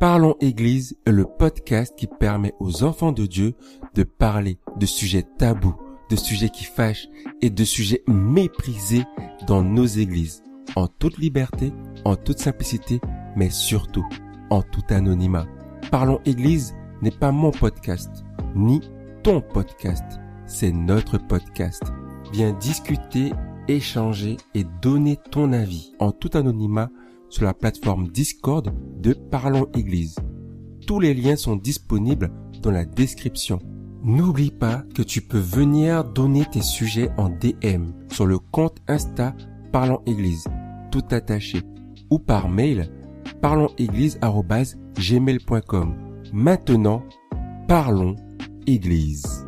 Parlons Église est le podcast qui permet aux enfants de Dieu de parler de sujets tabous, de sujets qui fâchent et de sujets méprisés dans nos églises, en toute liberté, en toute simplicité, mais surtout en tout anonymat. Parlons Église n'est pas mon podcast, ni ton podcast, c'est notre podcast. Viens discuter, échanger et donner ton avis en tout anonymat sur la plateforme Discord de Parlons Église. Tous les liens sont disponibles dans la description. N'oublie pas que tu peux venir donner tes sujets en DM sur le compte Insta Parlons Église, tout attaché, ou par mail parlonséglise.gmail.com. Maintenant, parlons Église.